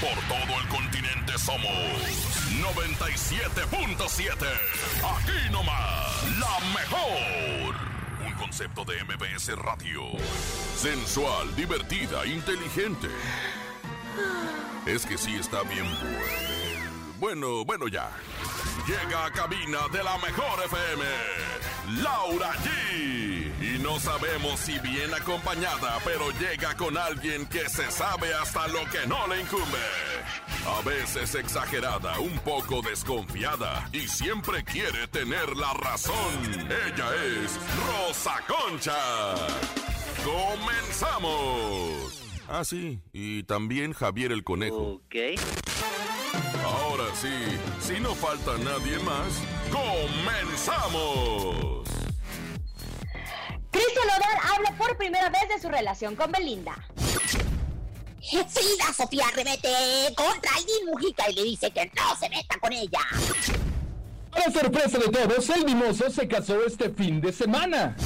Por todo el continente somos 97.7. Aquí nomás, la mejor. Un concepto de MBS Radio. Sensual, divertida, inteligente. Es que sí está bien bueno. Bueno, bueno ya. Llega a cabina de la mejor FM. Laura G. No sabemos si bien acompañada, pero llega con alguien que se sabe hasta lo que no le incumbe. A veces exagerada, un poco desconfiada y siempre quiere tener la razón. Ella es Rosa Concha. ¡Comenzamos! Ah, sí, y también Javier el Conejo. Ok. Ahora sí, si no falta nadie más, ¡comenzamos! Cristian Nodal habla por primera vez de su relación con Belinda. Frida Sofía remete contra Aileen Mujica y le dice que no se meta con ella. Para sorpresa de todos, el mimoso se casó este fin de semana.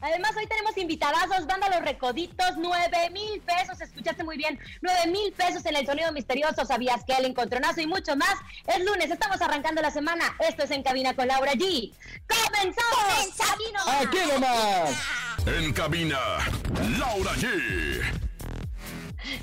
Además, hoy tenemos invitadazos, banda Los Recoditos, 9 mil pesos, escuchaste muy bien, 9 mil pesos en el sonido misterioso, sabías que el encontronazo y mucho más. Es lunes, estamos arrancando la semana, esto es En Cabina con Laura G. ¡Comenzamos! Aquí nomás. Aquí nomás. En cabina, Laura G.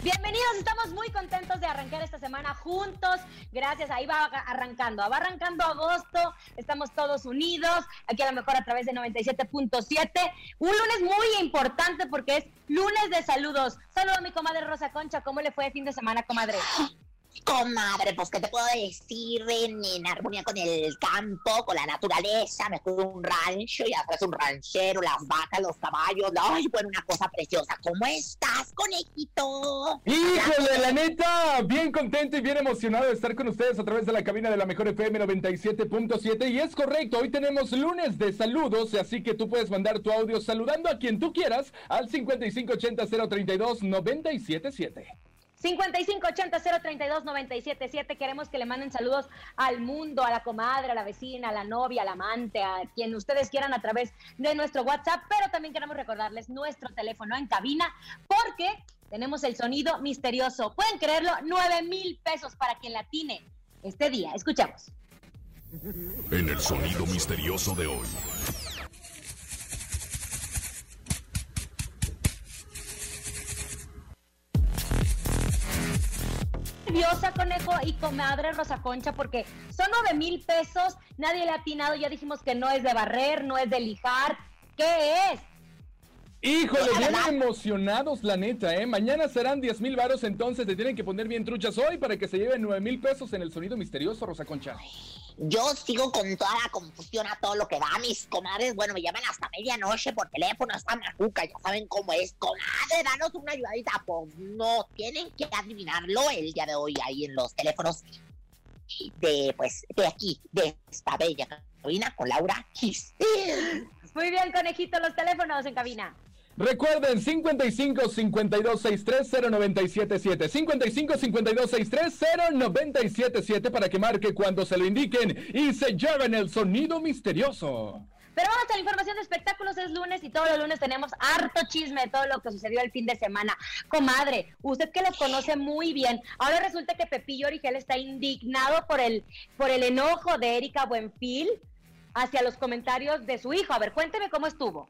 Bienvenidos, estamos muy contentos de arrancar esta semana juntos. Gracias, ahí va arrancando, va arrancando agosto, estamos todos unidos, aquí a lo mejor a través de 97.7. Un lunes muy importante porque es lunes de saludos. Saludo a mi comadre Rosa Concha, ¿cómo le fue el fin de semana, comadre? Comadre, pues, ¿qué te puedo decir? En, armonía con el campo, con la naturaleza, me fui un rancho y atrás un ranchero, las vacas, los caballos. Ay, bueno, una cosa preciosa. ¿Cómo estás, conejito? Híjole, la neta, bien contento y bien emocionado de estar con ustedes a través de la cabina de la mejor FM 97.7. Y es correcto, hoy tenemos lunes de saludos, así que tú puedes mandar tu audio saludando a quien tú quieras al 5580-032-977. 5580-032-977. Queremos que le manden saludos al mundo, a la comadre, a la vecina, a la novia, al amante, a quien ustedes quieran a través de nuestro WhatsApp. Pero también queremos recordarles nuestro teléfono en cabina porque tenemos el sonido misterioso. Pueden creerlo, 9 mil pesos para quien la tiene este día. Escuchamos. En el sonido misterioso de hoy. Nerviosa, conejo, y comadre Rosa Concha, porque son nueve mil pesos, nadie le ha atinado, ya dijimos que no es de barrer, no es de lijar, ¿qué es? Híjole, bien emocionados, la neta, ¿eh? Mañana serán 10 mil varos, entonces te tienen que poner bien truchas hoy para que se lleven 9 mil pesos en el sonido misterioso, Rosa Concha. Yo sigo con toda la confusión a todo lo que da. Mis comadres, bueno, me llaman hasta medianoche por teléfono, hasta majuca, ya saben cómo es. Comadre, danos una ayudadita. Pues no, tienen que adivinarlo el día de hoy ahí en los teléfonos de, pues, de aquí, de esta bella cabina con Laura Kiss. Muy bien, conejito, los teléfonos en cabina. Recuerden 55 52 63 0977 55 52 63 0977 para que marque cuando se lo indiquen y se lleven el sonido misterioso. Pero vamos a la información de espectáculos, es lunes y todos los lunes tenemos harto chisme de todo lo que sucedió el fin de semana. Comadre, usted que los conoce muy bien, ahora resulta que Pepillo Origel está indignado por el, por el enojo de Erika Buenfil hacia los comentarios de su hijo. A ver, cuénteme cómo estuvo.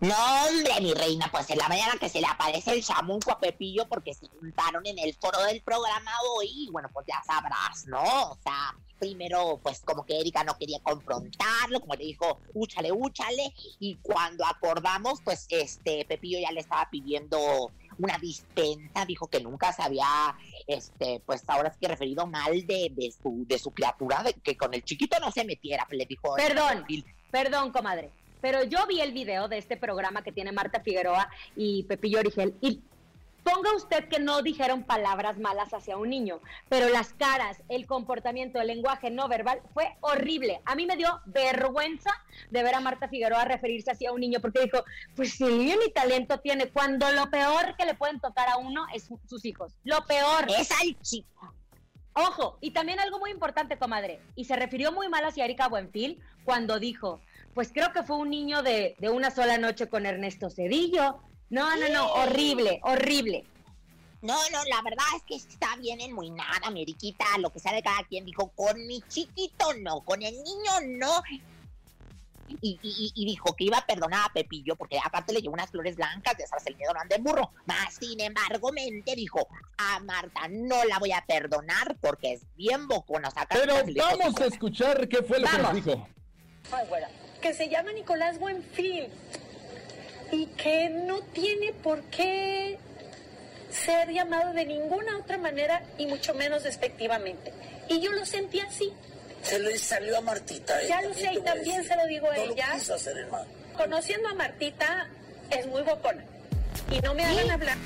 No, hombre, mi reina, pues en la mañana que se le aparece el chamuco a Pepillo porque se juntaron en el foro del programa hoy, y bueno, pues ya sabrás, ¿no? O sea, primero, pues como que Erika no quería confrontarlo, como le dijo, úchale, úchale, y cuando acordamos, pues este, Pepillo ya le estaba pidiendo una dispensa, dijo que nunca se había, este, pues ahora es que referido mal de, de su, de su criatura, de que con el chiquito no se metiera, le dijo. Perdón, perdón, comadre pero yo vi el video de este programa que tiene Marta Figueroa y Pepillo Origel y Ponga usted que no dijeron palabras malas hacia un niño, pero las caras, el comportamiento, el lenguaje no verbal fue horrible. A mí me dio vergüenza de ver a Marta Figueroa referirse hacia un niño, porque dijo, pues si el niño ni talento tiene, cuando lo peor que le pueden tocar a uno es sus hijos. Lo peor. Es al chico. Ojo, y también algo muy importante, comadre, y se refirió muy mal hacia Erika Buenfil cuando dijo, pues creo que fue un niño de, de una sola noche con Ernesto Cedillo, no, no, no, horrible, horrible. No, no, la verdad es que está bien en muy nada, Meriquita, lo que sea de cada quien. Dijo, con mi chiquito no, con el niño no. Y, dijo que iba a perdonar a Pepillo porque aparte le llevó unas flores blancas, de esas el miedo no anda burro. Más sin embargo, mente dijo, a Marta no la voy a perdonar porque es bien bocona. Pero vamos a escuchar qué fue lo que nos dijo. Que se llama Nicolás Buenfil y que no tiene por qué ser llamado de ninguna otra manera y mucho menos despectivamente. Y yo lo sentí así. Se le salió a Martita. Ya lo sé y también se lo digo a ella. Conociendo a Martita es muy bocona y no me hagan hablar.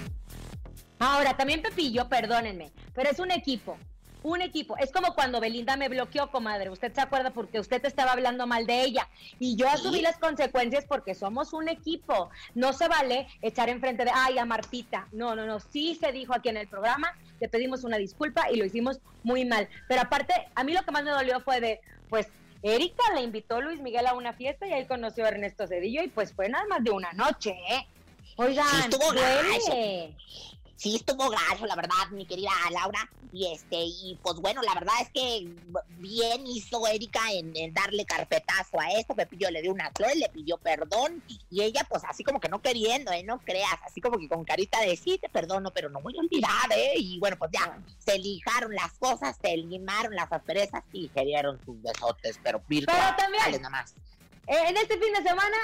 Ahora, también Pepillo, perdónenme, pero es un equipo un equipo. Es como cuando Belinda me bloqueó, comadre. Usted se acuerda porque usted estaba hablando mal de ella. Y yo asumí las consecuencias porque somos un equipo. No se vale echar enfrente de, ay, a Martita. No, no, no. Sí se dijo aquí en el programa, le pedimos una disculpa y lo hicimos muy mal. Pero aparte, a mí lo que más me dolió fue de, pues, Erika le invitó Luis Miguel a una fiesta y ahí conoció a Ernesto Cedillo y pues fue nada más de una noche, ¿eh? Oigan, sí, sí estuvo gacho, la verdad, mi querida Laura. Y este, y pues bueno, la verdad es que bien hizo Erika en, darle carpetazo a esto. Pepillo le dio una flor, le pidió perdón. Y ella, pues así como que no queriendo, ¿eh? No creas, así como que con carita de sí, te perdono, pero no voy a olvidar, ¿eh? Y bueno, pues ya se lijaron las cosas, se limaron las asperezas y se dieron sus besotes, pero virtuales nada más. En este fin de semana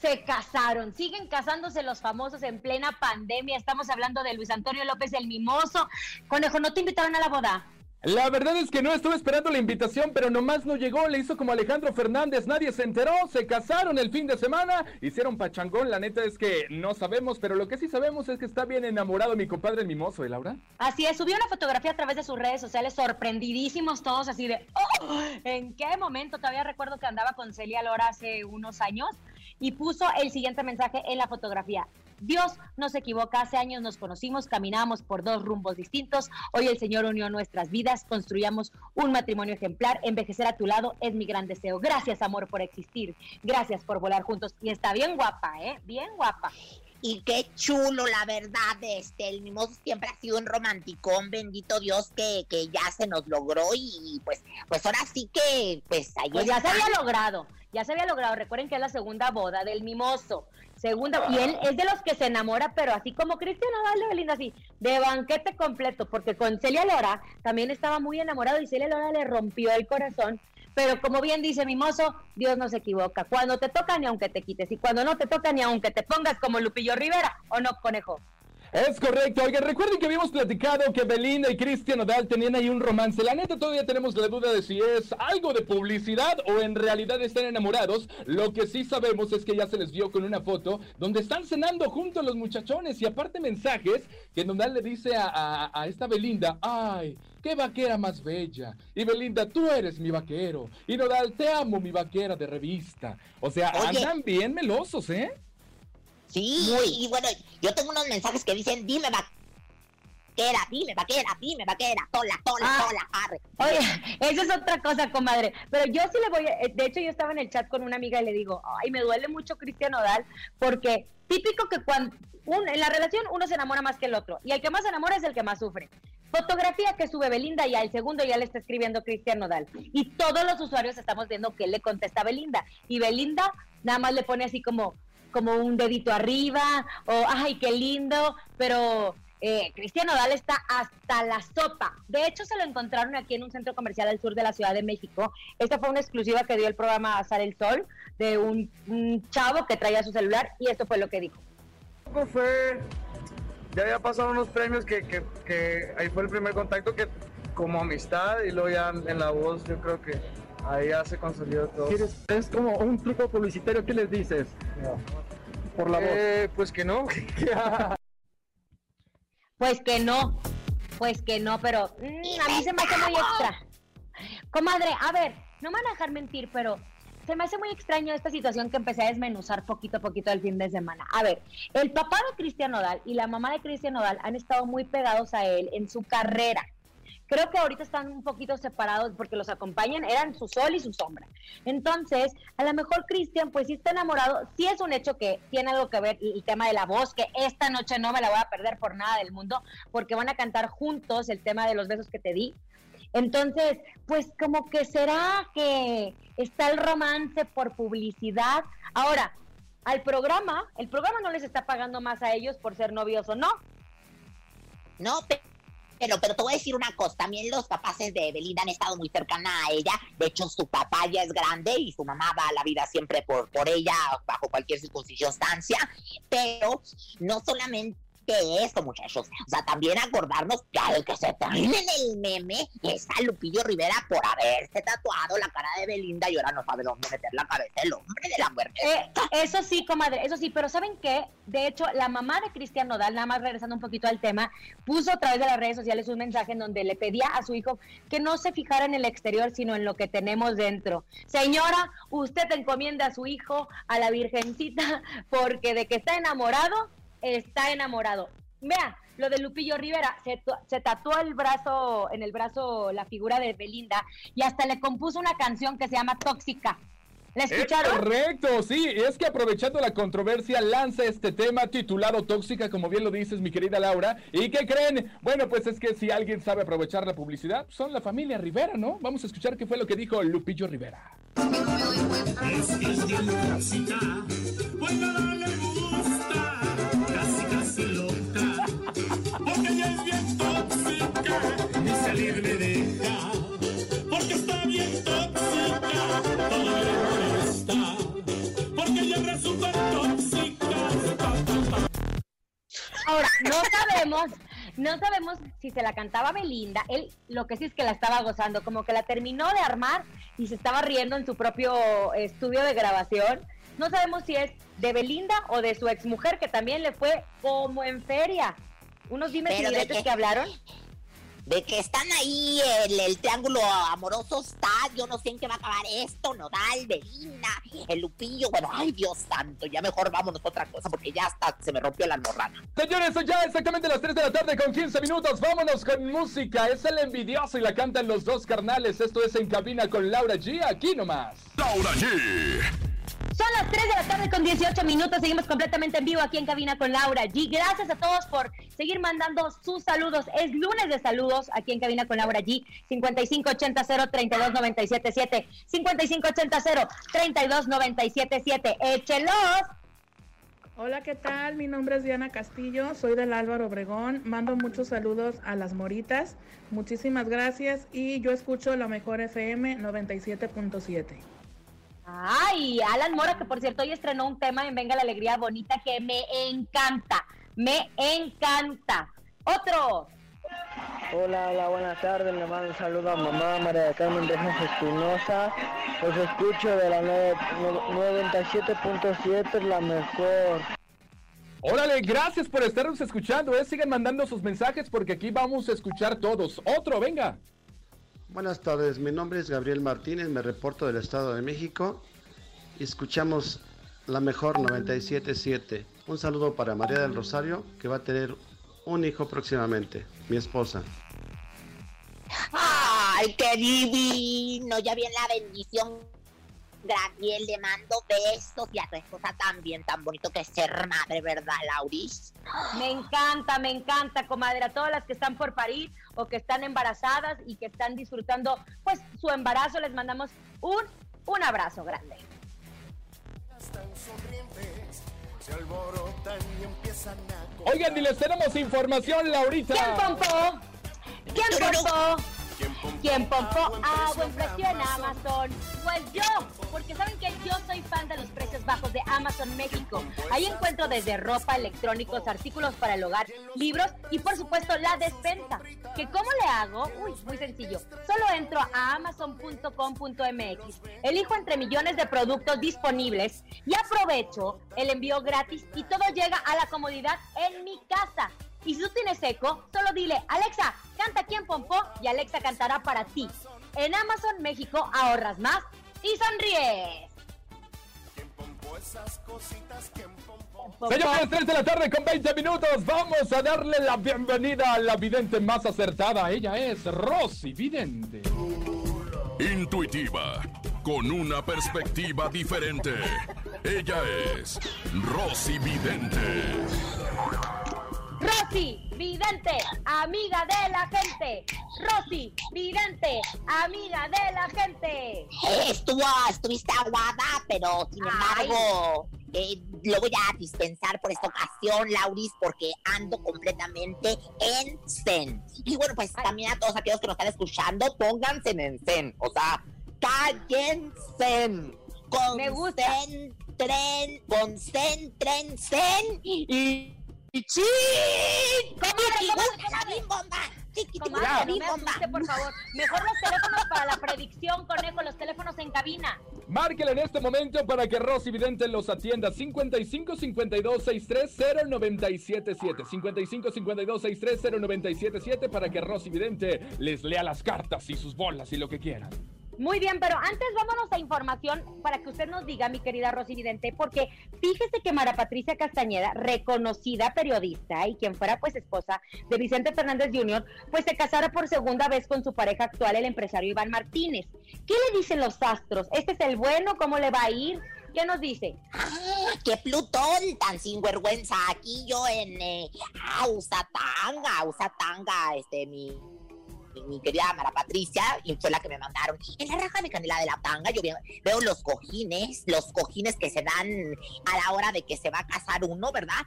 se casaron, siguen casándose los famosos en plena pandemia. Estamos hablando de Luis Antonio López el Mimoso. Conejo, ¿no te invitaron a la boda? La verdad es que no estuve esperando la invitación, pero nomás no llegó, le hizo como Alejandro Fernández, nadie se enteró, se casaron el fin de semana, hicieron pachangón, la neta es que no sabemos, pero lo que sí sabemos es que está bien enamorado mi compadre el mimoso, ¿eh, Laura? Así es, subió una fotografía a través de sus redes sociales, sorprendidísimos todos, así de, oh, ¿en qué momento? Todavía recuerdo que andaba con Celia Lora hace unos años y puso el siguiente mensaje en la fotografía. Dios no se equivoca, hace años nos conocimos, caminamos por dos rumbos distintos, hoy el Señor unió nuestras vidas, construyamos un matrimonio ejemplar, envejecer a tu lado es mi gran deseo. Gracias amor por existir, gracias por volar juntos y está bien guapa, ¿eh? Bien guapa. Y qué chulo, la verdad, este, el Mimoso siempre ha sido un romanticón, bendito Dios, que, que ya se nos logró y pues, pues ahora sí que, pues ahí pues ya se había logrado, ya se había logrado, recuerden que es la segunda boda del Mimoso, Segunda, y él es de los que se enamora, pero así como Cristiano Dale Belinda, así, de banquete completo, porque con Celia Lora también estaba muy enamorado y Celia Lora le rompió el corazón. Pero como bien dice mi mozo, Dios no se equivoca. Cuando te toca ni aunque te quites, y cuando no te toca ni aunque te pongas como Lupillo Rivera, ¿o no, conejo? Es correcto. Oigan, recuerden que habíamos platicado que Belinda y Cristian Odal tenían ahí un romance. La neta todavía tenemos la duda de si es algo de publicidad o en realidad están enamorados. Lo que sí sabemos es que ya se les vio con una foto donde están cenando juntos los muchachones y aparte mensajes que Nodal le dice a, esta Belinda, ay, qué vaquera más bella. Y Belinda, tú eres mi vaquero. Y Nodal, te amo, mi vaquera de revista. O sea, andan bien melosos, ¿eh? Sí, y bueno, yo tengo unos mensajes que dicen, dime vaquera, dime vaquera, dime vaquera, tola, tola, ah, tola, arre. Oye, eso es otra cosa, comadre. Pero yo sí le voy, a, eh, de hecho yo estaba en el chat con una amiga y le digo, ay, me duele mucho Cristian Odal, porque típico que cuando, un, en la relación uno se enamora más que el otro, y el que más se enamora es el que más sufre. Fotografía que sube Belinda y al segundo ya le está escribiendo Cristian Nodal. Y todos los usuarios estamos viendo que le contesta Belinda. Y Belinda nada más le pone así como, como un dedito arriba o ay, qué lindo, pero eh, Cristian Nodal está hasta la sopa. De hecho, se lo encontraron aquí en un centro comercial al sur de la Ciudad de México. Esta fue una exclusiva que dio el programa Azar el Sol de un, chavo que traía su celular y esto fue lo que dijo. Fue, ya había pasado unos premios que, que, que ahí fue el primer contacto que como amistad y luego ya en la voz yo creo que Ahí ya se consolidó todo. Es como un truco publicitario, ¿qué les dices? Por la voz. Eh, pues que no. Pues que no, pues que no, pero mm, a mí se me hace muy extra. Comadre, a ver, no me van a dejar mentir, pero se me hace muy extraño esta situación que empecé a desmenuzar poquito a poquito el fin de semana. A ver, el papá de Cristian Nodal y la mamá de Cristian Nodal han estado muy pegados a él en su carrera. Creo que ahorita están un poquito separados porque los acompañan, eran su sol y su sombra. Entonces, a lo mejor Cristian, pues sí está enamorado, sí es un hecho que tiene algo que ver el tema de la voz, que esta noche no me la voy a perder por nada del mundo, porque van a cantar juntos el tema de los besos que te di. Entonces, pues como que será que está el romance por publicidad. Ahora, al programa, el programa no les está pagando más a ellos por ser novios o no. No, pero, pero te voy a decir una cosa, también los papás de Belinda han estado muy cercanas a ella, de hecho su papá ya es grande y su mamá va a la vida siempre por, por ella, bajo cualquier circunstancia, pero no solamente de esto, muchachos. O sea, también acordarnos que al que se termine el meme es a Lupillo Rivera por haberse tatuado la cara de Belinda y ahora no sabe dónde meter la cabeza el hombre de la muerte. Eh, eso sí, comadre, eso sí, pero ¿saben qué? De hecho, la mamá de Cristian Nodal, nada más regresando un poquito al tema, puso a través de las redes sociales un mensaje en donde le pedía a su hijo que no se fijara en el exterior, sino en lo que tenemos dentro. Señora, usted encomienda a su hijo a la Virgencita porque de que está enamorado, está enamorado. Vea, lo de Lupillo Rivera, se, tatuó el brazo, en el brazo la figura de Belinda y hasta le compuso una canción que se llama Tóxica. ¿La escucharon? correcto, sí, es que aprovechando la controversia lanza este tema titulado Tóxica, como bien lo dices mi querida Laura. ¿Y qué creen? Bueno, pues es que si alguien sabe aprovechar la publicidad, son la familia Rivera, ¿no? Vamos a escuchar qué fue lo que dijo Lupillo Rivera. Ahora, no sabemos, no sabemos si se la cantaba Belinda. Él lo que sí es que la estaba gozando, como que la terminó de armar y se estaba riendo en su propio estudio de grabación. No sabemos si es de Belinda o de su exmujer, que también le fue como en feria. Unos dimes y que hablaron de que están ahí, el, el, triángulo amoroso está, yo no sé en qué va a acabar esto, Nodal, Belinda, el Lupillo, bueno, ay Dios santo, ya mejor vámonos a otra cosa porque ya hasta se me rompió la morrana. Señores, son ya exactamente las 3 de la tarde con 15 minutos, vámonos con música, es el envidioso y la cantan los dos carnales, esto es En Cabina con Laura G, aquí nomás. Laura G. Son las 3 de la tarde con 18 minutos. Seguimos completamente en vivo aquí en cabina con Laura G. Gracias a todos por seguir mandando sus saludos. Es lunes de saludos aquí en cabina con Laura G. 5580-3297-7. 5580-3297-7. Échelos. Hola, ¿qué tal? Mi nombre es Diana Castillo, soy del Álvaro Obregón. Mando muchos saludos a las moritas. Muchísimas gracias y yo escucho la mejor FM 97.7. Ay, Alan Mora, que por cierto hoy estrenó un tema en Venga la Alegría Bonita que me encanta, me encanta. Otro. Hola, hola, buenas tardes. Le mando un saludo a mamá María de Carmen de Jesús Espinosa. Los escucho de la 97.7, es la mejor. Órale, gracias por estarnos escuchando. ¿eh? Sigan mandando sus mensajes porque aquí vamos a escuchar todos. Otro, venga. Buenas tardes, mi nombre es Gabriel Martínez, me reporto del Estado de México escuchamos la mejor 977. Un saludo para María del Rosario, que va a tener un hijo próximamente, mi esposa. ¡Ay, qué divino! Ya viene la bendición Gabriel, le mando besos y a tu esposa también, tan bonito que es ser madre, ¿verdad, Lauris? Me encanta, me encanta, comadre, a todas las que están por parir o que están embarazadas y que están disfrutando, pues, su embarazo, les mandamos un, un abrazo grande. Oigan, y les tenemos información, Laurita. ¿Quién pompó? ¿Quién pompó? ¿Quién pompó a buen precio en Amazon? Yo, porque saben que yo soy fan de los precios bajos de Amazon México. Ahí encuentro desde ropa, electrónicos, artículos para el hogar, libros y por supuesto la despensa. ¿Que cómo le hago? Uy, muy sencillo. Solo entro a amazon.com.mx, elijo entre millones de productos disponibles y aprovecho el envío gratis y todo llega a la comodidad en mi casa Y si tú tienes eco, solo dile, Alexa, canta aquí en Pompó y Alexa cantará para ti. En Amazon México ahorras más y sonríes. Señores, 3 de la tarde con 20 minutos. Vamos a darle la bienvenida a la vidente más acertada. Ella es Rosy Vidente. Intuitiva, con una perspectiva diferente. Ella es Rosy Vidente. Rosy, vidente, amiga de la gente. Rosy, vidente, amiga de la gente. Estuvo, estuviste aguada, pero sin embargo, eh, lo voy a dispensar por esta ocasión, Lauris, porque ando completamente en zen. Y bueno, pues también a todos aquellos que nos están escuchando, pónganse en zen. O sea, cállense. Me gusta. Concentren, concentren, zen y... ¡chin! Comadre, Y comadre, no me asuste, por favor. Mejor los teléfonos para la predicción, conejo, los teléfonos en cabina. Márquele en este momento para que Rosy Vidente los atienda. 55 52 63 0977. 55 52 63 0977 para que Rosy Vidente les lea las cartas y sus bolas y lo que quieran. Muy bien, pero antes vámonos a información para que usted nos diga, mi querida Rosy Vidente, porque fíjese que Mara Patricia Castañeda, reconocida periodista y quien fuera pues esposa de Vicente Fernández Jr., pues se casara por segunda vez con su pareja actual, el empresario Iván Martínez. ¿Qué le dicen los astros? ¿Este es el bueno? ¿Cómo le va a ir? ¿Qué nos dice? Ah, ¡Qué Plutón tan sinvergüenza! Aquí yo en eh, Ausatanga, Ausatanga, este, mi, mi, mi querida Mara Patricia, y fue la que me mandaron. En la raja de canela de la tanga, yo veo, veo los cojines, los cojines que se dan a la hora de que se va a casar uno, ¿verdad?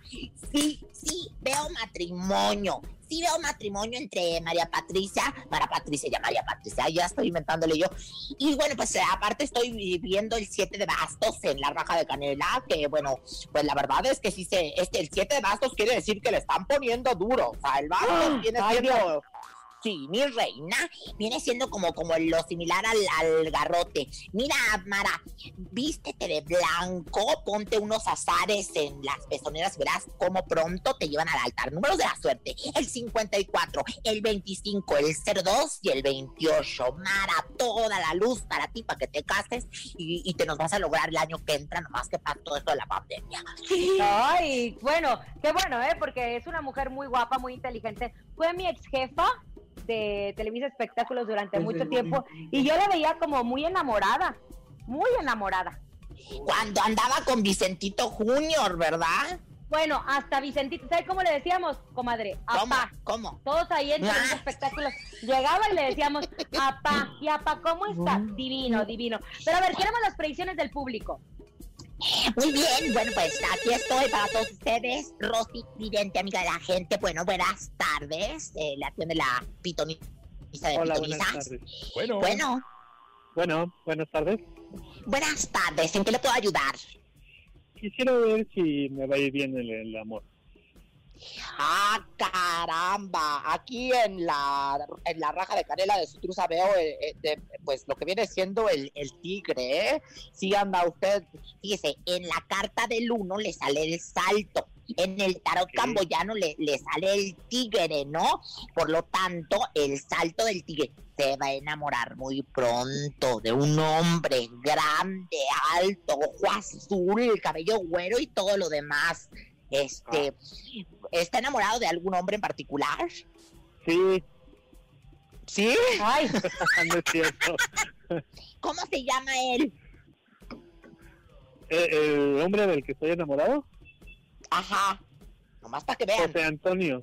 Sí, sí, veo matrimonio. Sí veo matrimonio entre María Patricia, María Patricia, ya María Patricia, ya estoy inventándole yo. Y bueno, pues aparte estoy viendo el 7 de bastos en la raja de canela, que bueno, pues la verdad es que sí se, este, el 7 de bastos quiere decir que le están poniendo duro. O sea, el Ay, siendo... Sí, mi reina, viene siendo como, como lo similar al, garrote. Mira, Mara, vístete de blanco, ponte unos azares en las pezoneras verás cómo pronto te llevan al altar. Números de la suerte, el 54, el 25, el 02 y el 28. Mara, toda la luz para ti, para que te cases y, y te nos vas a lograr el año que entra, nomás que para todo esto de la pandemia. Ay, bueno, qué bueno, ¿eh? Porque es una mujer muy guapa, muy inteligente. Fue mi ex jefa de Televisa Espectáculos durante mucho tiempo y yo la veía como muy enamorada, muy enamorada. Cuando andaba con Vicentito Junior, ¿verdad? Bueno, hasta Vicentito, ¿sabes cómo le decíamos, comadre? ¿Cómo? Apá. ¿Cómo? Todos ahí en Televisa Ah. Espectáculos. Llegaba y le decíamos, apá, y apá, ¿cómo está? Divino, divino. Pero a ver, queremos las predicciones del público. Muy bien, bueno, pues aquí estoy para todos ustedes. Rosy, vidente, amiga de la gente. Bueno, buenas tardes. Eh, la acción de la pitoniza de Hola, buenas tardes. Bueno, Bueno, Bueno, buenas tardes. buenas tardes. ¿En qué le puedo ayudar? Quisiera ver si me va a ir bien el, el amor. Ah, caramba. Aquí en la, en la raja de canela de Sutrusa veo eh, eh, de- pues lo que viene siendo el, el tigre, ¿eh? Sí anda usted. Fíjese, en la carta del uno le sale el salto. En el tarot camboyano le, le sale el tigre, ¿no? Por lo tanto, el salto del tigre se va a enamorar muy pronto de un hombre grande, alto, ojo azul, cabello güero y todo lo demás. Este, ¿está enamorado de algún hombre en particular? Sí, ¿Sí? Ay, no es cierto. ¿Cómo se llama él? Eh, ¿El hombre del que estoy enamorado? Ajá. Nomás para que vean. José Antonio.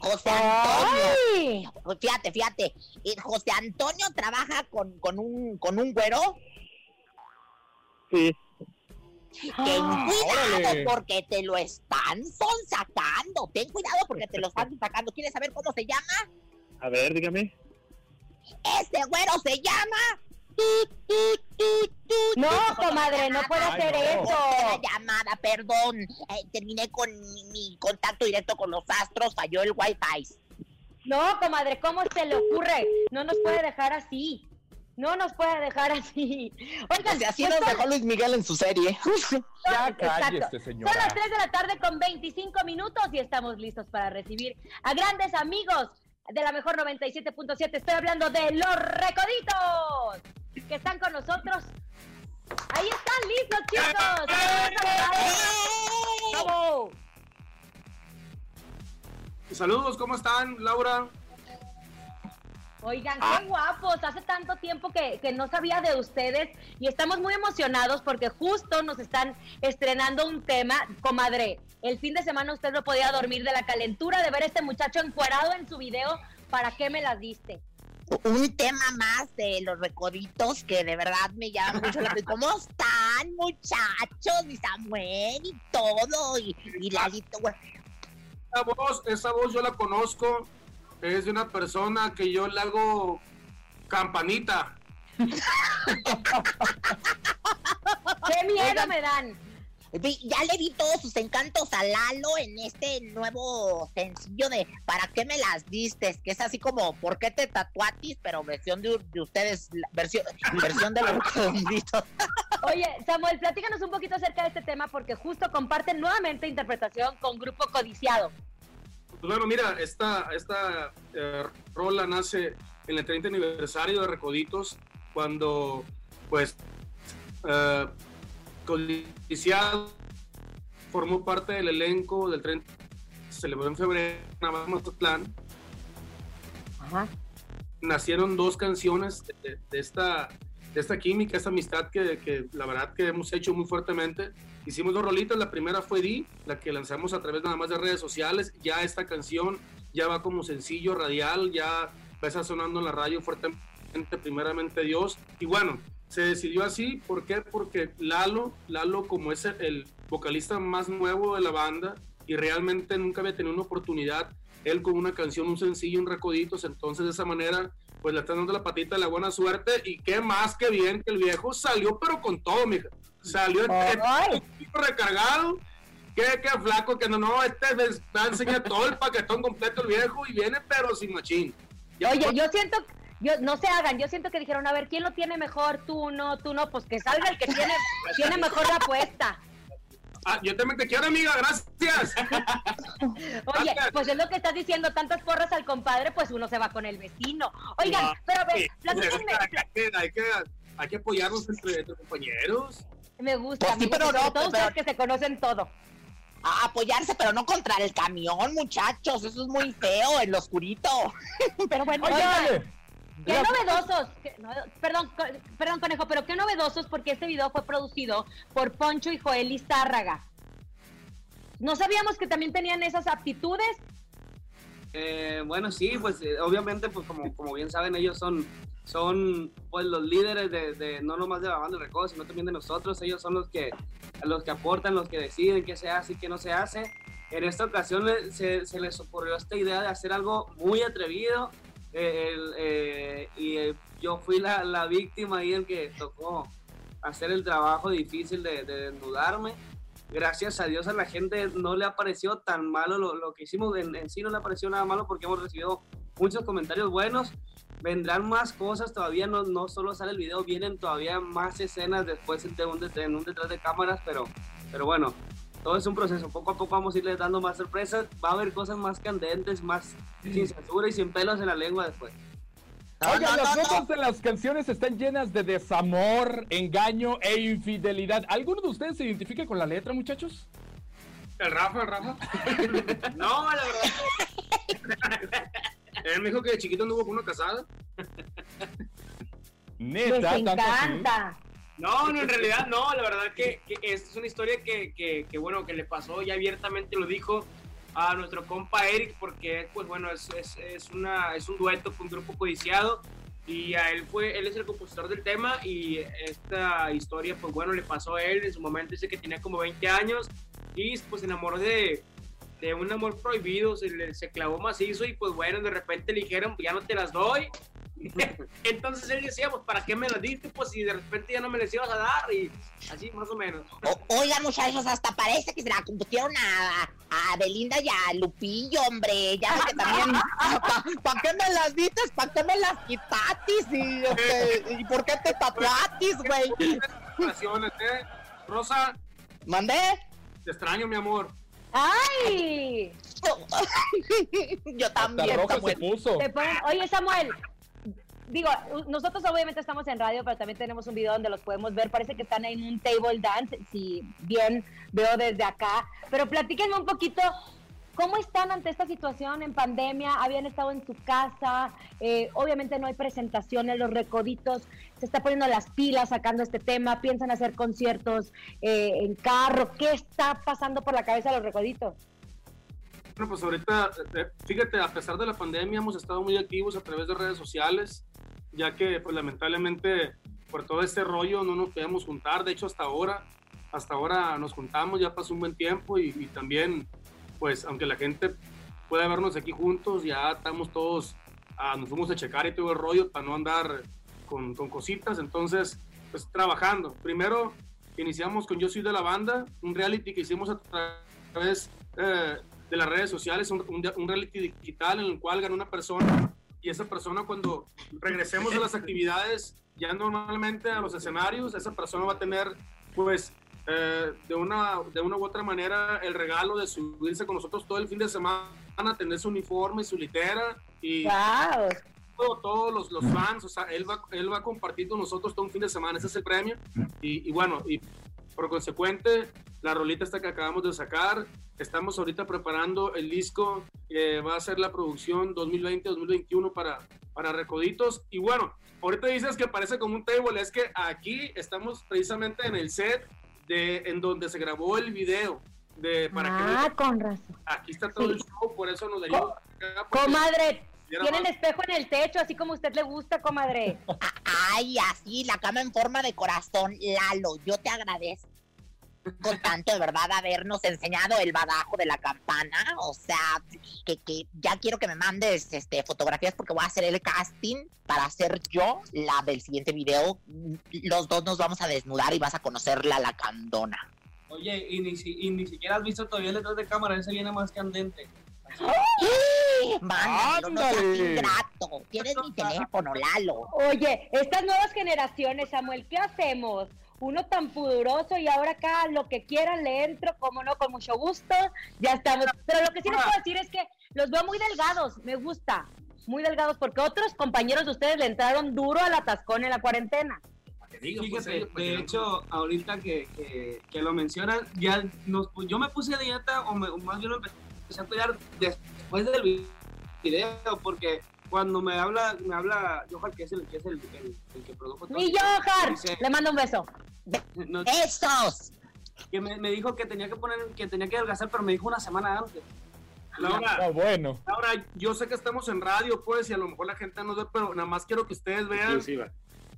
José Antonio. ay. Fíjate, fíjate. José Antonio trabaja con, con un con un güero. Sí, Ten Ah, cuidado órale. porque te lo están sacando. Ten cuidado porque te lo están sacando. ¿Quieres saber cómo se llama? a ver, dígame. Este güero se llama. No, comadre, no puede Ay, hacer no. eso. La llamada, perdón. Eh, terminé con mi, mi contacto directo con los astros, falló el wifi. No, comadre, ¿cómo se le ocurre? No nos puede dejar así. No nos puede dejar así. Oigan, así pues nos son- dejó Luis Miguel en su serie. Ya cállese, señora. Son las 3 de la tarde con 25 minutos y estamos listos para recibir a grandes amigos de la mejor 97.7. Estoy hablando de los recoditos que están con nosotros. Ahí están listos, chicos. Saludos, ¿cómo están, Laura? Oigan, qué guapos. Hace tanto tiempo que, que no sabía de ustedes y estamos muy emocionados porque justo nos están estrenando un tema. Comadre, el fin de semana usted no podía dormir de la calentura de ver a este muchacho encuerado en su video. ¿Para qué me las diste? Un tema más de los recoditos que de verdad me llama mucho la atención. ¿Cómo están, muchachos? Y Samuel y todo. Y, y Lalito, güey. Esa voz, esa voz yo la conozco. Es de una persona que yo le hago campanita. ¡Qué miedo me dan! Ya le vi todos sus encantos a Lalo en este nuevo sencillo de ¿Para qué me las diste? Que es así como ¿Por qué te tatuatis? Pero versión de, de ustedes, versión, versión de los recoditos. Oye, Samuel, platícanos un poquito acerca de este tema porque justo comparten nuevamente interpretación con Grupo Codiciado. Pues bueno, mira, esta, esta eh, rola nace en el 30 aniversario de Recoditos, cuando, pues, eh, Codiciado formó parte del elenco del 30, se celebró en febrero en Mazatlán. Nacieron dos canciones de, de esta, de esta química, esta amistad que, que la verdad que hemos hecho muy fuertemente. Hicimos dos rolitas, la primera fue Di, la que lanzamos a través nada más de redes sociales. Ya esta canción ya va como sencillo radial, ya va a estar sonando en la radio fuertemente, primeramente Dios. Y bueno, se decidió así, ¿por qué? Porque Lalo, Lalo como es el, vocalista más nuevo de la banda y realmente nunca había tenido una oportunidad, él con una canción, un sencillo, un recoditos, entonces de esa manera pues le están dando la patita de la buena suerte y qué más que bien que el viejo salió pero con todo, mija. Salió en- recargado. Qué, qué flaco que no, no, este les va a enseñar todo el paquetón completo el viejo y viene pero sin machín. Ya Oye, yo siento, yo no se hagan, yo siento que dijeron, a ver, ¿quién lo tiene mejor? Tú no, tú no, pues que salga el que tiene, tiene mejor la apuesta. Ah, yo también te quiero, amiga, gracias. Oye, pues es lo que estás diciendo, tantas porras al compadre, pues uno se va con el vecino. Oigan, No, pero a ver, sí, platíquenme, hay, que, hay, que, hay que apoyarnos entre, entre compañeros. Me gusta, Pues sí, pero no, todo pero- ustedes que se conocen todo. A apoyarse, pero no contra el camión, muchachos. Eso es muy feo, en lo oscurito. pero bueno, Oigan, Qué la- novedosos, qué- no, perdón, co- perdón, conejo, pero qué novedosos porque este video fue producido por Poncho y Joel Lizárraga. No sabíamos que también tenían esas aptitudes. Eh, bueno, sí, pues eh, obviamente, pues como, como bien saben, ellos son, son pues los líderes de, de- no nomás de la banda sino también de nosotros. Ellos son los que, los que aportan, los que deciden qué se hace y qué no se hace. En esta ocasión le- se, les ocurrió esta idea de hacer algo muy atrevido eh, el, eh, y eh, yo fui la, la víctima ahí en que tocó hacer el trabajo difícil de, de desnudarme gracias a Dios a la gente no le ha parecido tan malo lo, lo que hicimos, en, en sí no le ha parecido nada malo porque hemos recibido muchos comentarios buenos, vendrán más cosas todavía, no, no solo sale el video, vienen todavía más escenas después de un, en un detrás de cámaras, pero, pero bueno, todo es un proceso, poco a poco vamos a irles dando más sorpresas, va a haber cosas más candentes, más sin censura y sin pelos en la lengua después. Oigan, las notas de las canciones están llenas de desamor, engaño e infidelidad. ¿Alguno de ustedes se identifica con la letra, muchachos? El Rafa, el Rafa. no, la verdad. Él me dijo que de chiquito anduvo con una casada. Neta, Les así? encanta. No, no, en realidad no, la verdad que, que esta es una historia que, que, que, bueno, que le pasó y abiertamente lo dijo a nuestro compa Eric, porque pues bueno, es, es, es, una, es un dueto con un grupo codiciado y a él fue, él es el compositor del tema y esta historia pues bueno, le pasó a él, en su momento dice que tenía como 20 años y pues se enamoró de, de un amor prohibido, se, le, se clavó macizo y pues bueno, de repente le dijeron, ya no te las doy Entonces él decía, pues, ¿para qué me las diste? Pues si de repente ya no me las ibas a dar y así más o menos. O- oigan, muchachos, hasta parece que se la compusieron a, a Belinda y a Lupillo, hombre. Ya que también. ¿Para qué me las dices? ¿Para qué me las quitatis? ¿Y, este, ¿y por qué te tatuatis, güey? ¿eh? Rosa, ¿Mandé? te extraño, mi amor. ¡Ay! Yo Hasta también. roja se Samuel. puso. Te ponen- Oye, Samuel. Digo, nosotros obviamente estamos en radio, pero también tenemos un video donde los podemos ver. Parece que están en un table dance, si bien veo desde acá. Pero platíquenme un poquito, ¿cómo están ante esta situación en pandemia? ¿Habían estado en su casa? Eh, obviamente no hay presentaciones, los recoditos se está poniendo las pilas sacando este tema. ¿Piensan hacer conciertos eh, en carro? ¿Qué está pasando por la cabeza de los recoditos? Bueno, pues ahorita, eh, fíjate, a pesar de la pandemia hemos estado muy activos a través de redes sociales, ya que pues lamentablemente por todo este rollo no nos podíamos juntar, de hecho hasta ahora, hasta ahora nos juntamos, ya pasó un buen tiempo y, y también, pues aunque la gente pueda vernos aquí juntos, ya estamos todos, ah, nos fuimos a checar y todo el rollo para no andar con, con cositas, entonces, pues trabajando. Primero iniciamos con Yo Soy de la Banda, un reality que hicimos a través eh, de las redes sociales, un, un- reality digital en el cual ganó una persona y esa persona cuando regresemos a las actividades ya normalmente a los escenarios, esa persona va a tener pues eh, de, una, de una u otra manera el regalo de subirse con nosotros todo el fin de semana, tener su uniforme, su litera y ¡Wow! todo- todos los, los fans, o sea, él va, él va a compartir con nosotros todo un fin de semana, ese es el premio. Y, y bueno, y por consecuente, la rolita esta que acabamos de sacar, estamos ahorita preparando el disco que va a ser la producción 2020-2021 para, para Recoditos. Y bueno, ahorita dices que parece como un table, es que aquí estamos precisamente en el set de, en donde se grabó el video. De, para que Ah, con razón. aquí está todo el show, por eso nos acá, porque- Comadre, tienen más. espejo en el techo, así como a usted le gusta, comadre. Ay, así, la cama en forma de corazón. Lalo, yo te agradezco con tanto de verdad habernos enseñado el badajo de la campana. O sea, que, que ya quiero que me mandes este, fotografías porque voy a hacer el casting para hacer yo la del siguiente video. Los dos nos vamos a desnudar y vas a conocer la lacandona. Oye, y ni, si- y ni siquiera has visto todavía el detrás de cámara, ese viene más candente. Mándamelo, no seas Ándale. ingrato. Tienes mi teléfono, Lalo. Oye, estas nuevas generaciones, Samuel, ¿qué hacemos? Uno tan pudoroso y ahora acá lo que quieran le entro, como no, con mucho gusto, ya estamos. Pero lo que sí les puedo decir es que los veo muy delgados, me gusta, muy delgados, porque otros compañeros de ustedes le entraron duro al atascón en la cuarentena. Fíjate, de hecho, ahorita que, que, que lo mencionas, ya nos, pu- yo me puse a dieta, o, me- o más bien me empecé a cuidar después del vi- video, porque cuando me habla, me habla Johan, que es el que, es el, el- el que produjo todo. ¡Mi Johar! Le mando un beso. no- ¡Esos! Que me, me dijo que tenía que poner, que tenía que adelgazar, pero me dijo una semana antes. Laura, Ah, bueno. Ahora, yo sé que estamos en radio, pues, y a lo mejor la gente no ve, pero nada más quiero que ustedes vean. Exclusiva.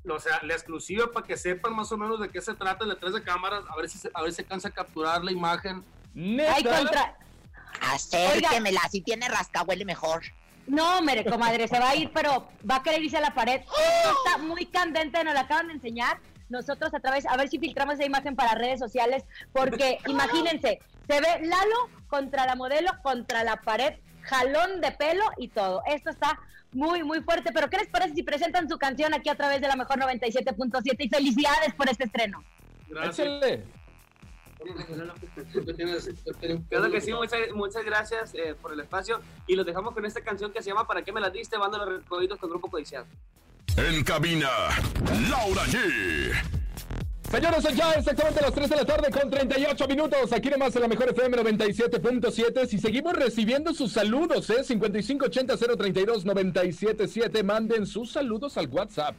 O sea, la exclusiva para que sepan más o menos de qué se trata el detrás de cámaras, a ver si se, a ver si se cansa de capturar la imagen. Ay, contra... Acérquemela, si tiene rasca, huele mejor. No, mire, comadre, se va a ir, pero va a querer irse a la pared. Esto está muy candente, nos lo acaban de enseñar. Nosotros a través, a ver si filtramos esa imagen para redes sociales, porque imagínense, se ve Lalo contra la modelo, contra la pared, jalón de pelo y todo. Esto está muy, muy fuerte. Pero ¿qué les parece si presentan su canción aquí a través de la mejor 97.7? Y felicidades por este estreno. Gracias. Claro que sí, muchas, muchas gracias eh, por el espacio y los dejamos con esta canción que se llama ¿Para qué me la diste? Banda Los Recoditos con Grupo Codiciado. En cabina, Laura G. Señores, son ya exactamente las 3 de la tarde con 38 minutos. Aquí nomás en la mejor FM 97.7. Si seguimos recibiendo sus saludos, ¿eh? 5580-032-977. Manden sus saludos al WhatsApp.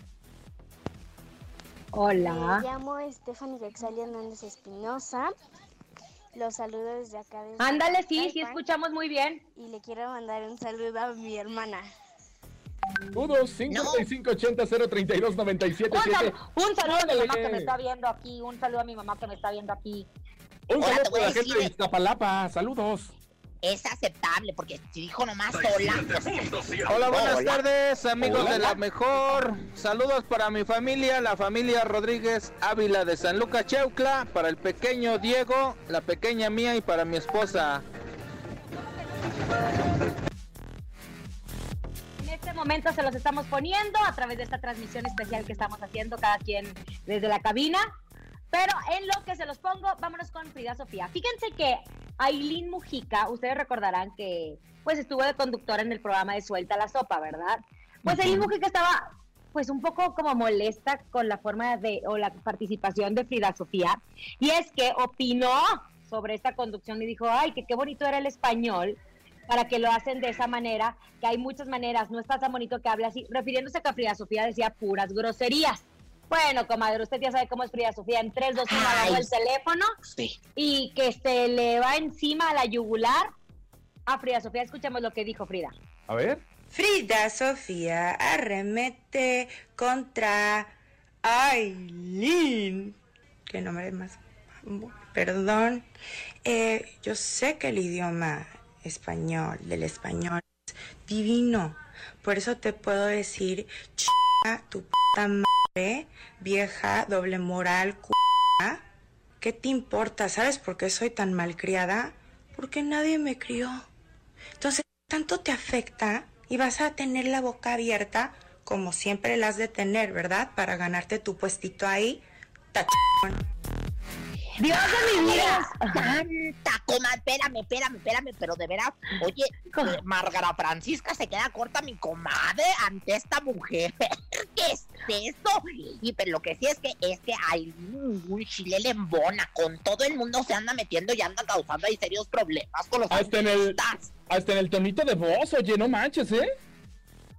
Hola. Me llamo Stephanie Vexalia Hernández Espinosa. Los saludo desde acá. Desde Ándale, sí, sí escuchamos muy bien. Y le quiero mandar un saludo a mi hermana. Saludos 5580-032-977. Un, sal- un saludo a mi mamá que me está viendo aquí. Un saludo a mi mamá que me está viendo aquí. Un Hola, saludo a la gente de Iztapalapa. Saludos. Es aceptable, porque si dijo nomás sola. pues, Hola, buenas hola. tardes, amigos Hola. de la mejor. Saludos para mi familia, la familia Rodríguez Ávila de San Lucas Cheucla, para el pequeño Diego, la pequeña mía y para mi esposa. En este momento se los estamos poniendo a través de esta transmisión especial que estamos haciendo cada quien desde la cabina. Pero en lo que se los pongo, vámonos con Frida Sofía. Fíjense que Aileen Mujica, ustedes recordarán que pues estuvo de conductora en el programa de Suelta la Sopa, ¿verdad? Pues Aileen Mujica estaba pues un poco como molesta con la forma de o la participación de Frida Sofía y es que opinó sobre esta conducción y dijo, ay, que qué bonito era el español para que lo hacen de esa manera, que hay muchas maneras, no está tan bonito que hable así, refiriéndose a que Frida Sofía decía puras groserías. Bueno, comadre, usted ya sabe cómo es Frida Sofía, en 3, 2, 1 agarró el teléfono y que se le va encima a la yugular a Frida Sofía. Escuchemos lo que dijo Frida. A ver. Frida Sofía arremete contra Aileen. Qué nombre más. Perdón. Eh, yo sé que el idioma español, del español, es divino. Por eso te puedo decir, chica, tu puta madre, vieja, doble moral, c***a. ¿Qué te importa? ¿Sabes por qué soy tan malcriada? Porque nadie me crió. Entonces, tanto te afecta y vas a tener la boca abierta, como siempre la has de tener, ¿verdad? Para ganarte tu puestito ahí. Ta Dios de mi vida. Tanta coma, espérame, espérame, espérame, pero de veras, oye, eh, Margara Francisca se queda corta mi comadre ante esta mujer. ¿Qué es eso? Y pero lo que sí es que es que hay ningún chile le embona, con todo el mundo se anda metiendo y anda causando ahí serios problemas con los Hasta en el, hasta en el tonito de voz, oye, no manches, ¿eh?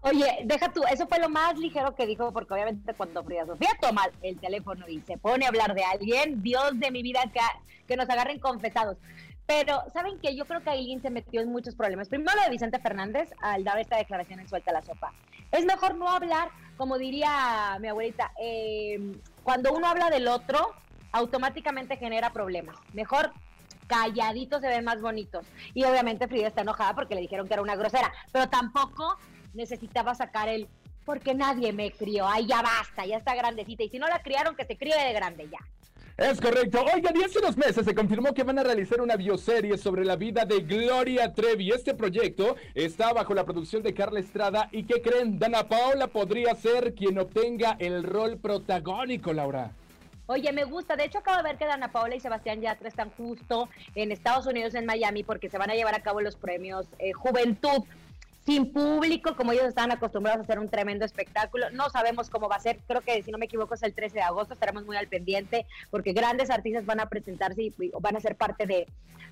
Oye, deja tú, eso fue lo más ligero que dijo, porque obviamente cuando Frida Sofía toma el teléfono y se pone a hablar de alguien, Dios de mi vida, que, que nos agarren confesados. Pero, ¿saben qué? Yo creo que Aileen se metió en muchos problemas. Primero lo de Vicente Fernández al dar esta declaración en Suelta la Sopa. Es mejor no hablar, como diría mi abuelita, eh, cuando uno habla del otro, automáticamente genera problemas. Mejor calladitos se ven más bonitos. Y obviamente Frida está enojada porque le dijeron que era una grosera, pero tampoco necesitaba sacar el porque nadie me crió. Ay, ya basta, ya está grandecita. Y si no la criaron, que se críe de grande ya. Es correcto. Oigan, y hace unos meses se confirmó que van a realizar una bioserie sobre la vida de Gloria Trevi. Este proyecto está bajo la producción de Carla Estrada. ¿Y qué creen? Dana Paola podría ser quien obtenga el rol protagónico, Laura. Oye, me gusta. De hecho, acabo de ver que Dana Paola y Sebastián Yatra están justo en Estados Unidos, en Miami, porque se van a llevar a cabo los premios eh, Juventud sin público, como ellos están acostumbrados a hacer un tremendo espectáculo. No sabemos cómo va a ser, creo que si no me equivoco es el 13 de agosto, estaremos muy al pendiente porque grandes artistas van a presentarse y van a ser parte de...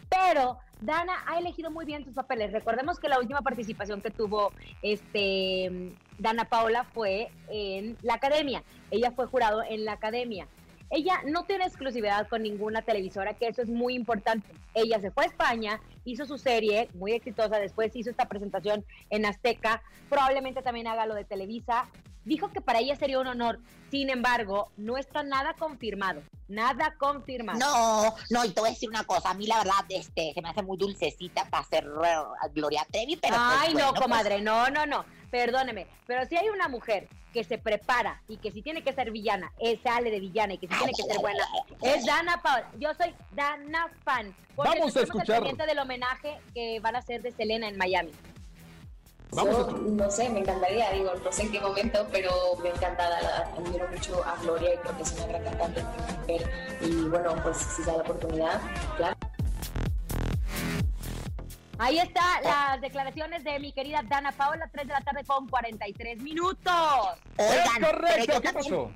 Pero Dana ha elegido muy bien sus papeles. Recordemos que la última participación que tuvo este Dana Paola fue en la academia. Ella fue jurado en la academia. Ella no tiene exclusividad con ninguna televisora, que eso es muy importante. Ella se fue a España, hizo su serie muy exitosa, después hizo esta presentación en Azteca, probablemente también haga lo de Televisa. Dijo que para ella sería un honor. Sin embargo, no está nada confirmado. Nada confirmado. No, no, y te voy a decir una cosa, a mí la verdad, este, se me hace muy dulcecita para ser Gloria Trevi, pero pues, Ay, bueno, no, pues, comadre, no, no, no. Perdóneme. Pero si hay una mujer que se prepara y que si tiene que ser villana, eh, sale de villana y que si tiene que ser buena, es Dana Paola. Yo soy Dana fan. Porque Vamos a escuchar. pendiente del homenaje que van a hacer de Selena en Miami. Yo, no sé, me encantaría, digo, no sé en qué momento, pero me encanta, admiro mucho a Gloria y creo que es una gran cantante. Y bueno, pues si se da la oportunidad, claro. Ahí está las declaraciones de mi querida Dana Paola, 3 de la tarde con 43 minutos. Oigan, pero correcto, ¿qué también pasó?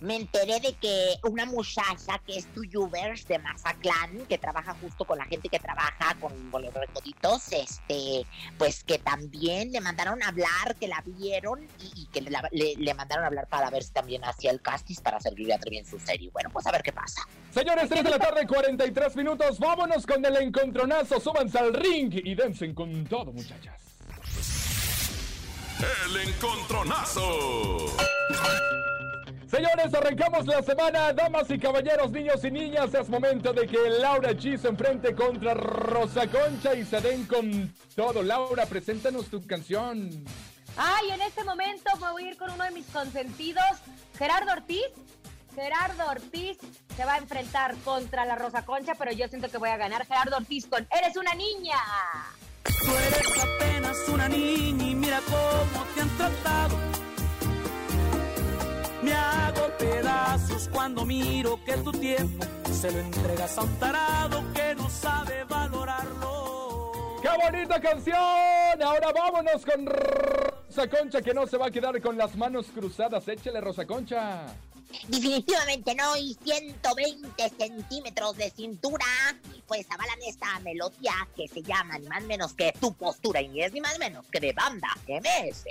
Me enteré de que una muchacha que es tuyubers de Mazatlán, que trabaja justo con la gente que trabaja con, con los recoditos, este, pues que también le mandaron a hablar, que la vieron y, y que le, le- le mandaron a hablar para ver si también hacía el casting para hacer Gloria Trevi en su serie. Bueno, pues a ver qué pasa. Señores, 3 de la tarde, 43 minutos. Vámonos con el encontronazo. Súbanse al ring y dancen con todo, muchachas. El encontronazo. Señores, arrancamos la semana. Damas y caballeros, niños y niñas, es momento de que Laura G se enfrente contra Rosa Concha y se den con todo. Laura, preséntanos tu canción. Ay, en este momento me voy a ir con uno de mis consentidos, Gerardo Ortiz. Gerardo Ortiz se va a enfrentar contra la Rosa Concha, pero yo siento que voy a ganar. Gerardo Ortiz con Eres una niña. Tú eres apenas una niña y mira cómo te han tratado. Me hago pedazos cuando miro que tu tiempo se lo entregas a un tarado que no sabe valorarlo. ¡Qué bonita canción! Ahora vámonos con Rosa Concha que no se va a quedar con las manos cruzadas. Échale, Rosa Concha. Definitivamente no, y 120 centímetros de cintura, pues avalan esta melodía que se llama ni más menos que tu postura, y ni es ni más menos que de banda MS.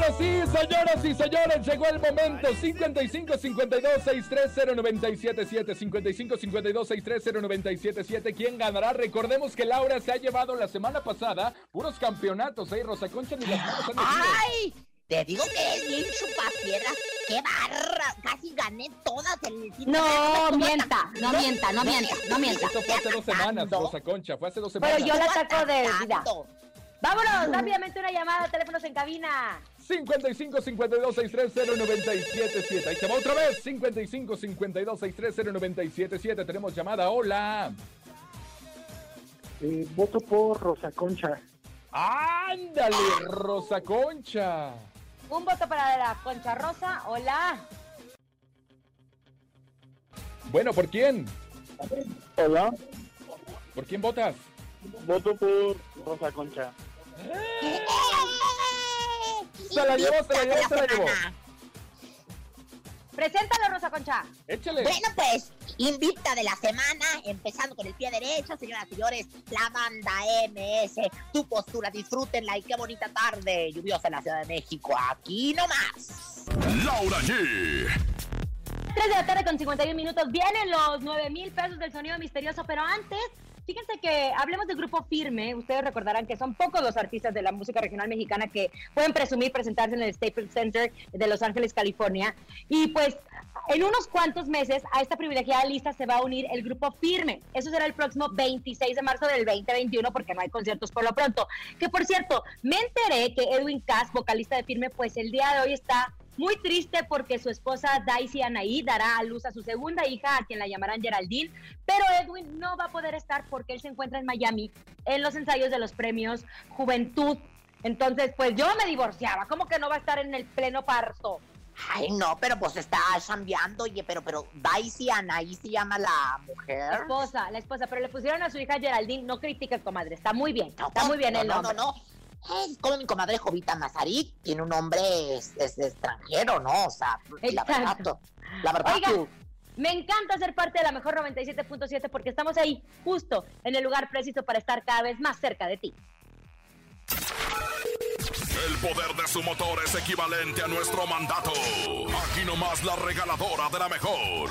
Ahora sí, señoras y señores, llegó el momento. 55 52 630 977 55 52 630 977 ¿Quién ganará? Recordemos que Laura se ha llevado la semana pasada puros campeonatos, ¿eh? Rosa Concha ni las manos han metido. ¡Ay! Te digo que es bien chupapiedras. ¡Qué barra! Casi gané todas el No, mienta, no mienta, no mienta, no mienta. Esto fue hace dos semanas, Rosa Concha, fue hace dos semanas. Pero yo la saco de vida. Vámonos, rápidamente una llamada, teléfonos en cabina. 55 52 630 977 Ahí se va otra vez. 55 52 630 977 Tenemos llamada. Hola. Eh, voto por Rosa Concha. Ándale, Rosa Concha. Un voto para la Concha Rosa. Hola. Bueno, ¿por quién? Hola. ¿Por quién votas? Voto por Rosa Concha. Se la llevó, se la llevó, se la llevó. Preséntalo, Rosa Concha. Échale. Bueno, pues, invicta de la semana, empezando con el pie derecho, señoras y señores, la banda MS, tu postura, disfrútenla y qué bonita tarde lluviosa en la Ciudad de México, aquí nomás. Laura G. 3 de la tarde con 51 minutos. Vienen los 9 mil pesos del sonido misterioso, pero antes, fíjense que hablemos del grupo Firme. Ustedes recordarán que son pocos los artistas de la música regional mexicana que pueden presumir presentarse en el Staples Center de Los Ángeles, California. Y pues, en unos cuantos meses a esta privilegiada lista se va a unir el grupo Firme. Eso será el próximo 26 de marzo del 2021 porque no hay conciertos por lo pronto. Que por cierto, me enteré que Edwin Cass, vocalista de Firme, pues el día de hoy está muy triste porque su esposa Daisy Anaí dará a luz a su segunda hija, a quien la llamarán Geraldine, pero Edwin no va a poder estar porque él se encuentra en Miami en los ensayos de los premios Juventud. Entonces, pues yo me divorciaba. ¿Cómo que no va a estar en el pleno parto? Ay, no, pero pues está chambeando, oye, pero, pero Daisy Anaí se llama la mujer. La esposa, la esposa, pero le pusieron a su hija Geraldine. No critiques, comadre, está muy bien, está muy bien no, el no, nombre. no, no. Es como mi comadre Jovita Mazarik, tiene un nombre es, es extranjero, ¿no? O sea, la verdad, la verdad tú- me encanta ser parte de la mejor 97.7 porque estamos ahí, justo en el lugar preciso para estar cada vez más cerca de ti. El poder de su motor es equivalente a nuestro mandato. Aquí nomás la regaladora de la mejor.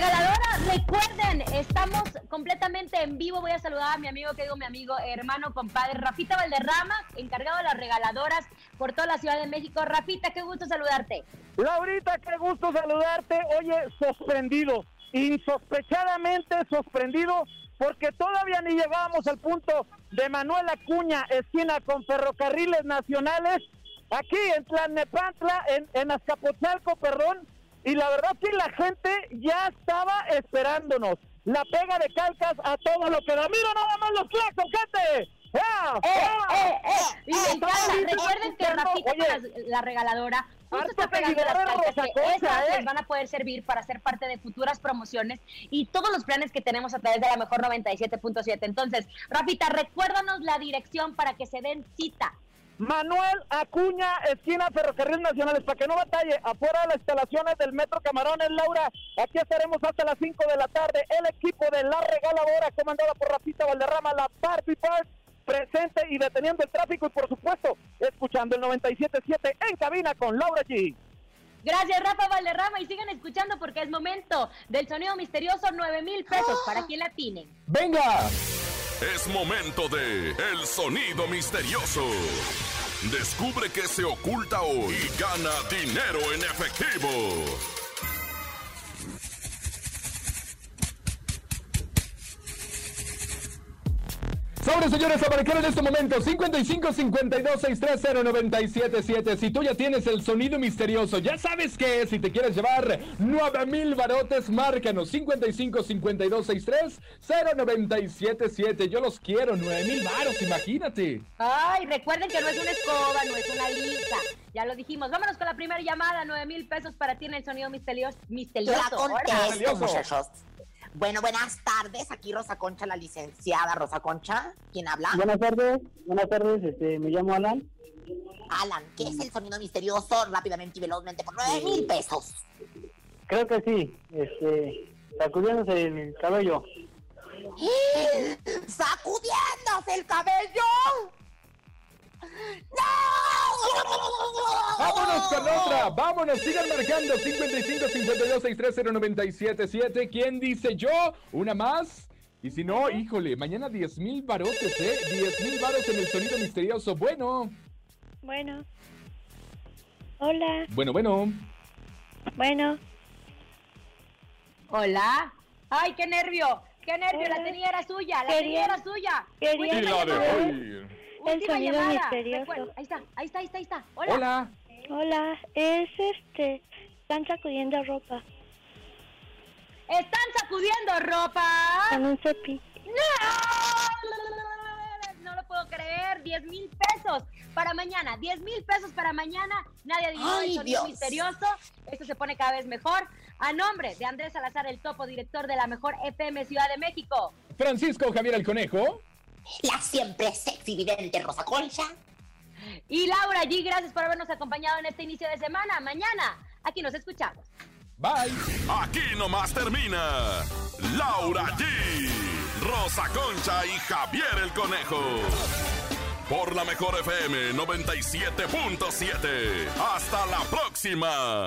Regaladora, recuerden, estamos completamente en vivo. Voy a saludar a mi amigo, que digo mi amigo, hermano, compadre, Rafita Valderrama, encargado de las regaladoras por toda la Ciudad de México. Rafita, qué gusto saludarte. Laurita, qué gusto saludarte. Oye, sorprendido, insospechadamente sorprendido, porque todavía ni llegábamos al punto de Manuel Acuña, esquina con Ferrocarriles Nacionales, aquí en Tlalnepantla, en, en Azcapotzalco, perdón, y la verdad que la gente ya estaba esperándonos. La pega de calcas a todo lo que da. ¡Mira nada más los claxon, gente! ¡Ah! ¡Eh, ¡Ah! eh, eh! Y me encanta. Recuerden que Rafita, las- la regaladora, justo está pegando las calcas, que esas ¿eh? les van a poder servir para ser parte de futuras promociones y todos los planes que tenemos a través de la mejor 97.7. Entonces, Rafita, recuérdanos la dirección para que se den cita. Manuel Acuña, esquina Ferrocarril Nacionales, para que no batalle, afuera de las instalaciones del Metro Camarones, Laura, aquí estaremos hasta las 5 de la tarde, el equipo de la regaladora, comandada por Rafita Valderrama, la Barbie Park, presente y deteniendo el tráfico y por supuesto escuchando el 97.7 en cabina con Laura G. Gracias, Rafa Valderrama. Y sigan escuchando porque es momento del sonido misterioso 9 mil pesos para quien la tiene. ¡Venga! Es momento de El Sonido Misterioso. Descubre qué se oculta hoy y gana dinero en efectivo. Sobre señores, a marcar en este momento 55 52 630 977. Si tú ya tienes el sonido misterioso, ya sabes qué es. Si te quieres llevar 9000 barotes, márcanos 55 52 630 977. Yo los quiero, 9000 baros, imagínate. Ay, recuerden que no es una escoba, no es una lija. Ya lo dijimos. Vámonos con la primera llamada, 9 mil pesos para ti en el sonido misterioso. misterioso. La contesto, muchachos. Bueno, buenas tardes. Aquí Rosa Concha, la licenciada Rosa Concha. ¿Quién habla? Buenas tardes, buenas tardes, este, me llamo Alan. Alan, ¿qué es el sonido misterioso? Rápidamente y velozmente por 9 mil pesos. Creo que sí, este, sacudiéndose el cabello. ¡Sacudiéndose el cabello! Vámonos con otra, vámonos, sigan marcando 55 52 630 977. ¿Quién dice yo? ¿Una más? Y si no, híjole, mañana 10 mil barotes, ¿eh? 10 mil baros en el sonido misterioso. Bueno, Bueno. Hola. bueno, bueno. Bueno. Hola. Ay, qué nervio. Qué nervio. Hola. La tenía era suya. La Quería- tenía era suya. quería Última Y la llamada. El sonido llamada. misterioso. Recuerda- Ahí está, ahí está, ahí está, ahí está. Hola. Hola. Hola. Es este. Están sacudiendo ropa. ¿Están sacudiendo ropa? Con un cepillo. ¡No! No lo puedo creer. 10 mil pesos para mañana. 10 mil pesos para mañana. Nadie adivinó el sonido misterioso. Esto se pone cada vez mejor. A nombre de Andrés Salazar, el topo director de la mejor FM Ciudad de México. Francisco Javier el Conejo. La siempre sexy vidente Rosa Concha. Y Laura G, gracias por habernos acompañado en este inicio de semana. Mañana, aquí nos escuchamos. Bye. Aquí nomás termina Laura G, Rosa Concha y Javier el Conejo. Por la mejor FM 97.7. Hasta la próxima.